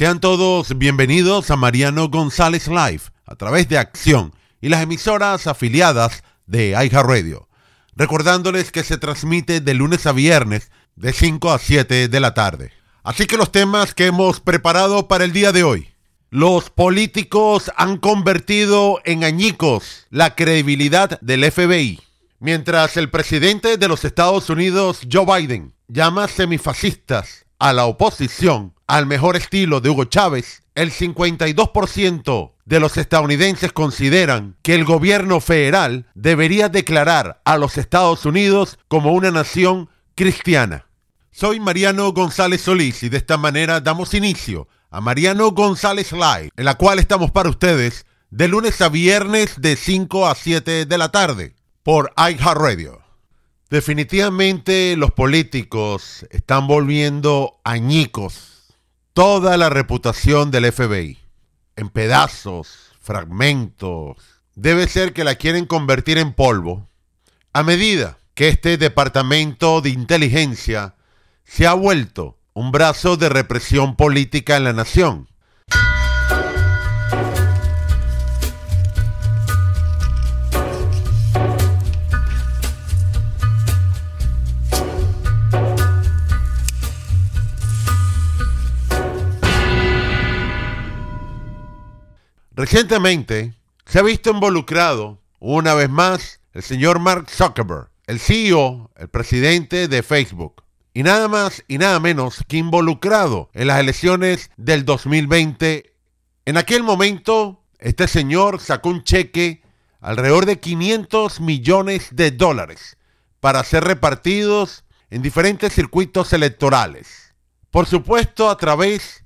Sean todos bienvenidos a Mariano González Live a través de Acción y las emisoras afiliadas de Radio. Recordándoles que se transmite de lunes a viernes de 5 a 7 de la tarde. Así que los temas que hemos preparado para el día de hoy. Los políticos han convertido en añicos la credibilidad del FBI. Mientras el presidente de los Estados Unidos, Joe Biden, llama semifascistas a la oposición al mejor estilo de Hugo Chávez, el 52% de los estadounidenses consideran que el gobierno federal debería declarar a los Estados Unidos como una nación cristiana. Soy Mariano González Solís y de esta manera damos inicio a Mariano González Live, en la cual estamos para ustedes de lunes a viernes de 5 a 7 de la tarde por iHeartRadio. Definitivamente los políticos están volviendo añicos toda la reputación del FBI en pedazos, fragmentos. Debe ser que la quieren convertir en polvo a medida que este departamento de inteligencia se ha vuelto un brazo de represión política en la nación. Recientemente se ha visto involucrado una vez más el señor Mark Zuckerberg, el CEO, el presidente de Facebook, y nada más y nada menos que involucrado en las elecciones del 2020. En aquel momento, este señor sacó un cheque alrededor de 500 millones de dólares para ser repartidos en diferentes circuitos electorales. Por supuesto, a través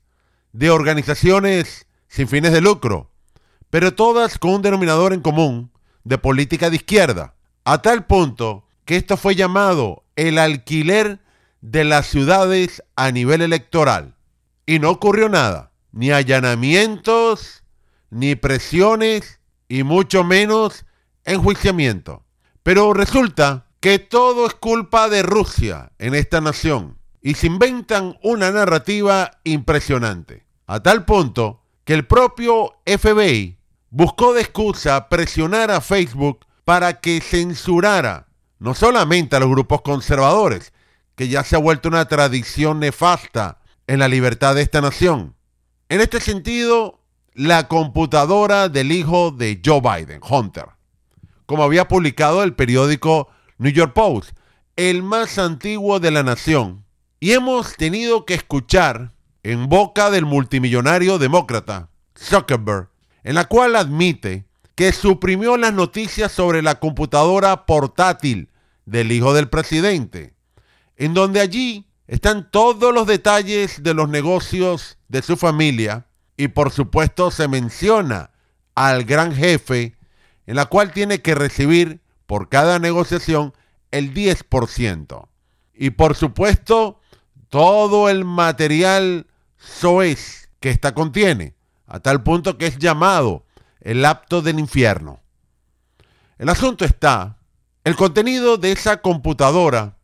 de organizaciones sin fines de lucro, pero todas con un denominador en común de política de izquierda, a tal punto que esto fue llamado el alquiler de las ciudades a nivel electoral. Y no ocurrió nada, ni allanamientos, ni presiones, y mucho menos enjuiciamiento. Pero resulta que todo es culpa de Rusia en esta nación, y se inventan una narrativa impresionante, a tal punto que el propio FBI buscó de excusa presionar a Facebook para que censurara no solamente a los grupos conservadores, que ya se ha vuelto una tradición nefasta en la libertad de esta nación. En este sentido, la computadora del hijo de Joe Biden, Hunter, como había publicado el periódico New York Post, el más antiguo de la nación, y hemos tenido que escuchar en boca del multimillonario demócrata Zuckerberg en la cual admite que suprimió las noticias sobre la computadora portátil del hijo del presidente, en donde allí están todos los detalles de los negocios de su familia y por supuesto se menciona al gran jefe en la cual tiene que recibir por cada negociación el 10%. Y por supuesto todo el material SOES que esta contiene a tal punto que es llamado el apto del infierno. El asunto está, el contenido de esa computadora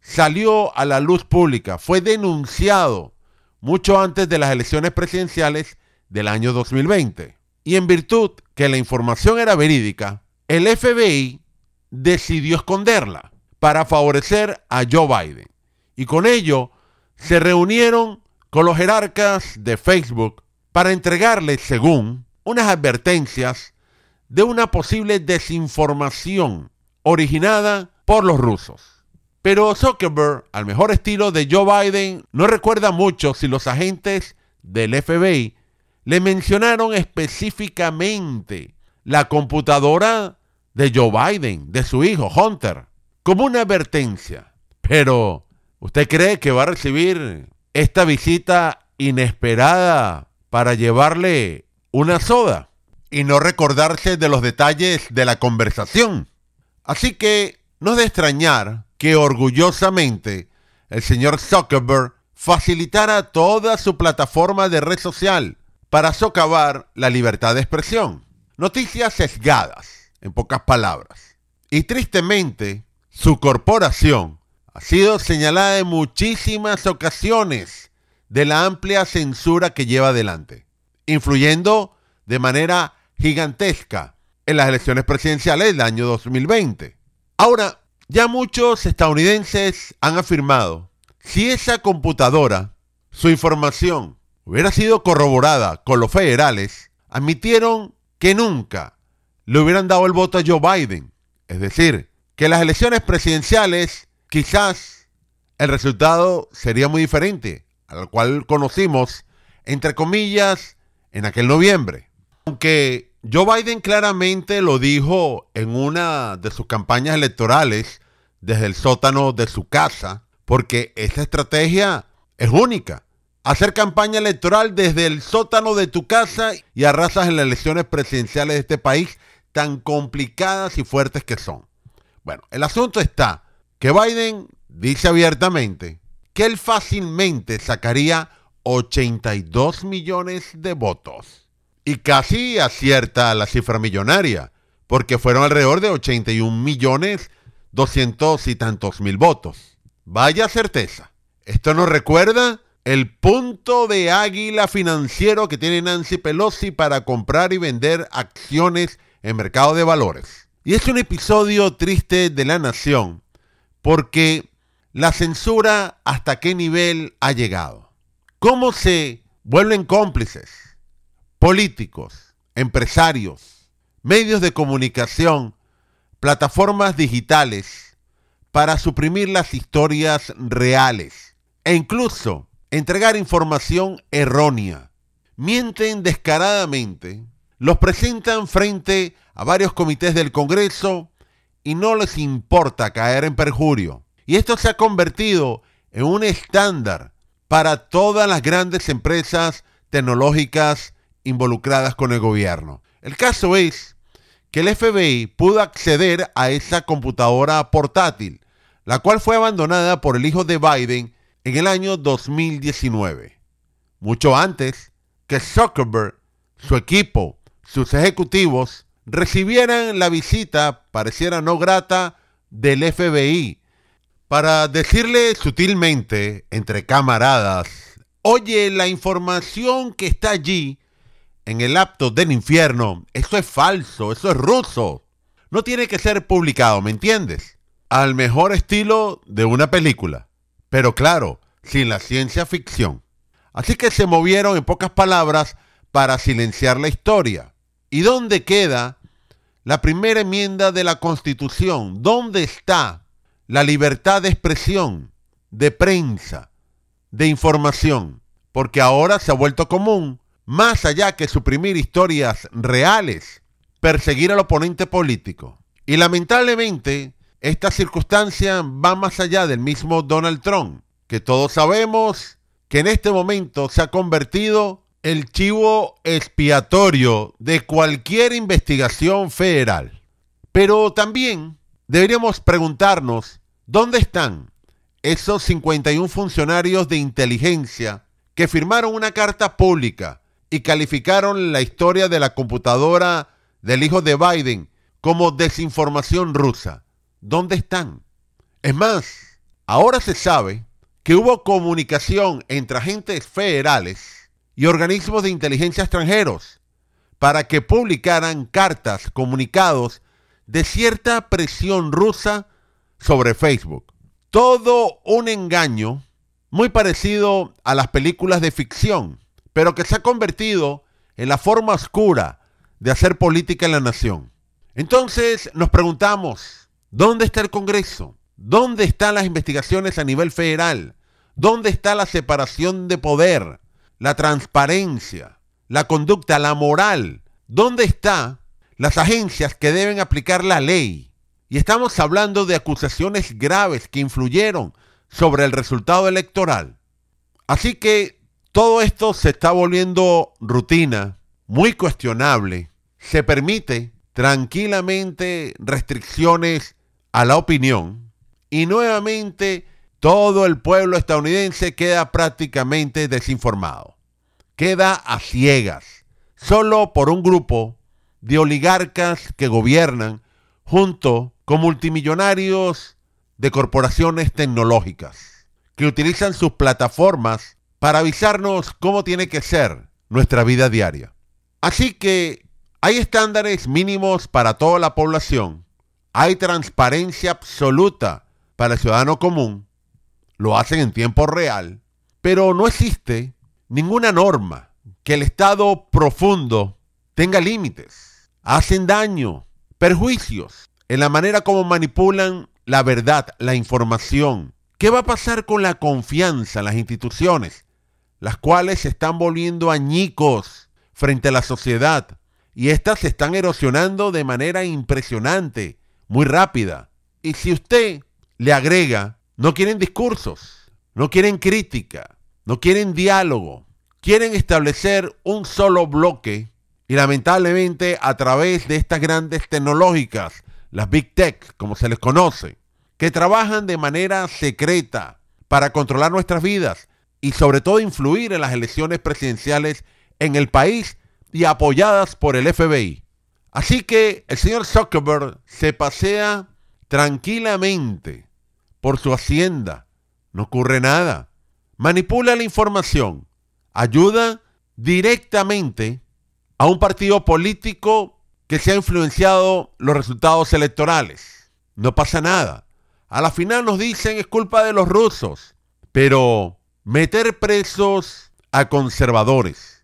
salió a la luz pública, fue denunciado mucho antes de las elecciones presidenciales del año 2020. Y en virtud que la información era verídica, el FBI decidió esconderla para favorecer a Joe Biden. Y con ello se reunieron con los jerarcas de Facebook para entregarle, según, unas advertencias de una posible desinformación originada por los rusos. Pero Zuckerberg, al mejor estilo de Joe Biden, no recuerda mucho si los agentes del FBI le mencionaron específicamente la computadora de Joe Biden, de su hijo Hunter, como una advertencia. Pero, ¿usted cree que va a recibir esta visita inesperada para llevarle una soda y no recordarse de los detalles de la conversación. Así que no es de extrañar que orgullosamente el señor Zuckerberg facilitara toda su plataforma de red social para socavar la libertad de expresión. Noticias sesgadas, en pocas palabras. Y tristemente, su corporación ha sido señalada en muchísimas ocasiones de la amplia censura que lleva adelante, influyendo de manera gigantesca en las elecciones presidenciales del año 2020. Ahora, ya muchos estadounidenses han afirmado, si esa computadora, su información, hubiera sido corroborada con los federales, admitieron que nunca le hubieran dado el voto a Joe Biden. Es decir, que las elecciones presidenciales quizás el resultado sería muy diferente al cual conocimos, entre comillas, en aquel noviembre. Aunque Joe Biden claramente lo dijo en una de sus campañas electorales desde el sótano de su casa, porque esta estrategia es única. Hacer campaña electoral desde el sótano de tu casa y arrasas en las elecciones presidenciales de este país tan complicadas y fuertes que son. Bueno, el asunto está que Biden dice abiertamente que él fácilmente sacaría 82 millones de votos. Y casi acierta la cifra millonaria, porque fueron alrededor de 81 millones 200 y tantos mil votos. Vaya certeza. Esto nos recuerda el punto de águila financiero que tiene Nancy Pelosi para comprar y vender acciones en mercado de valores. Y es un episodio triste de la nación, porque la censura hasta qué nivel ha llegado. ¿Cómo se vuelven cómplices políticos, empresarios, medios de comunicación, plataformas digitales para suprimir las historias reales e incluso entregar información errónea? Mienten descaradamente, los presentan frente a varios comités del Congreso y no les importa caer en perjurio. Y esto se ha convertido en un estándar para todas las grandes empresas tecnológicas involucradas con el gobierno. El caso es que el FBI pudo acceder a esa computadora portátil, la cual fue abandonada por el hijo de Biden en el año 2019, mucho antes que Zuckerberg, su equipo, sus ejecutivos recibieran la visita, pareciera no grata, del FBI para decirle sutilmente, entre camaradas, oye, la información que está allí en el apto del infierno, eso es falso, eso es ruso. No tiene que ser publicado, ¿me entiendes? Al mejor estilo de una película. Pero claro, sin la ciencia ficción. Así que se movieron en pocas palabras para silenciar la historia. ¿Y dónde queda la primera enmienda de la Constitución? ¿Dónde está la libertad de expresión, de prensa, de información, porque ahora se ha vuelto común, más allá que suprimir historias reales, perseguir al oponente político. Y lamentablemente, esta circunstancia va más allá del mismo Donald Trump, que todos sabemos que en este momento se ha convertido el chivo expiatorio de cualquier investigación federal. Pero también deberíamos preguntarnos dónde están esos 51 funcionarios de inteligencia que firmaron una carta pública y calificaron la historia de la computadora del hijo de Biden como desinformación rusa. ¿Dónde están? Es más, ahora se sabe que hubo comunicación entre agentes federales y organismos de inteligencia extranjeros para que publicaran cartas, comunicados de cierta presión rusa sobre Facebook. Todo un engaño muy parecido a las películas de ficción, pero que se ha convertido en la forma oscura de hacer política en la nación. Entonces nos preguntamos, ¿dónde está el Congreso? ¿Dónde están las investigaciones a nivel federal? ¿Dónde está la separación de poder, la transparencia, la conducta, la moral? ¿Dónde está las agencias que deben aplicar la ley. Y estamos hablando de acusaciones graves que influyeron sobre el resultado electoral. Así que todo esto se está volviendo rutina, muy cuestionable. Se permite tranquilamente restricciones a la opinión y nuevamente todo el pueblo estadounidense queda prácticamente desinformado. Queda a ciegas, solo por un grupo de oligarcas que gobiernan junto con multimillonarios de corporaciones tecnológicas que utilizan sus plataformas para avisarnos cómo tiene que ser nuestra vida diaria. Así que hay estándares mínimos para toda la población, hay transparencia absoluta para el ciudadano común, lo hacen en tiempo real, pero no existe ninguna norma que el Estado profundo tenga límites, hacen daño, perjuicios en la manera como manipulan la verdad, la información. ¿Qué va a pasar con la confianza en las instituciones, las cuales se están volviendo añicos frente a la sociedad? Y estas se están erosionando de manera impresionante, muy rápida. Y si usted le agrega, no quieren discursos, no quieren crítica, no quieren diálogo, quieren establecer un solo bloque y lamentablemente a través de estas grandes tecnológicas, las Big Tech, como se les conoce, que trabajan de manera secreta para controlar nuestras vidas y sobre todo influir en las elecciones presidenciales en el país y apoyadas por el FBI. Así que el señor Zuckerberg se pasea tranquilamente por su hacienda. No ocurre nada. Manipula la información. Ayuda directamente a un partido político que se ha influenciado los resultados electorales. No pasa nada. A la final nos dicen es culpa de los rusos. Pero meter presos a conservadores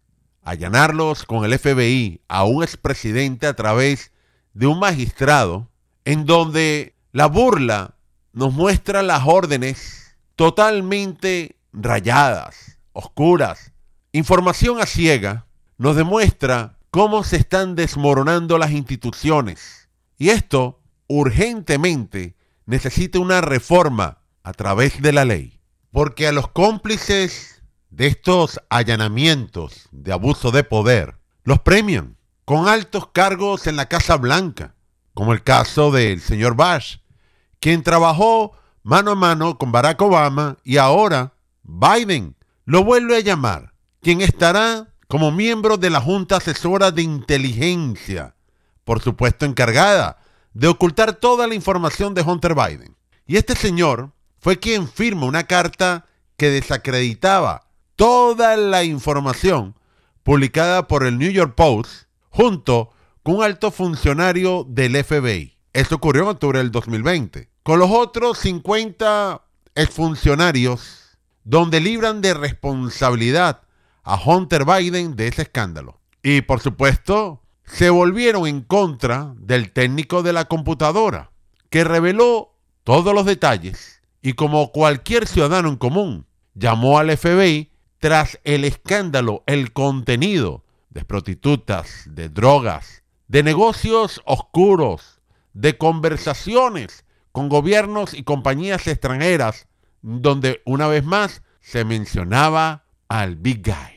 allanarlos con el FBI a un expresidente a través de un magistrado, en donde la burla nos muestra las órdenes totalmente rayadas, oscuras. Información a ciega nos demuestra cómo se están desmoronando las instituciones. Y esto urgentemente necesita una reforma a través de la ley. Porque a los cómplices de estos allanamientos de abuso de poder los premian con altos cargos en la Casa Blanca, como el caso del señor Bush, quien trabajó mano a mano con Barack Obama y ahora Biden lo vuelve a llamar, quien estará como miembro de la Junta Asesora de Inteligencia, por supuesto encargada de ocultar toda la información de Hunter Biden. Y este señor fue quien firma una carta que desacreditaba toda la información publicada por el New York Post junto con un alto funcionario del FBI. Esto ocurrió en octubre del 2020. Con los otros 50 exfuncionarios donde libran de responsabilidad a Hunter Biden de ese escándalo. Y por supuesto, se volvieron en contra del técnico de la computadora, que reveló todos los detalles y como cualquier ciudadano en común, llamó al FBI tras el escándalo, el contenido de prostitutas, de drogas, de negocios oscuros, de conversaciones con gobiernos y compañías extranjeras, donde una vez más se mencionaba al Big Guy.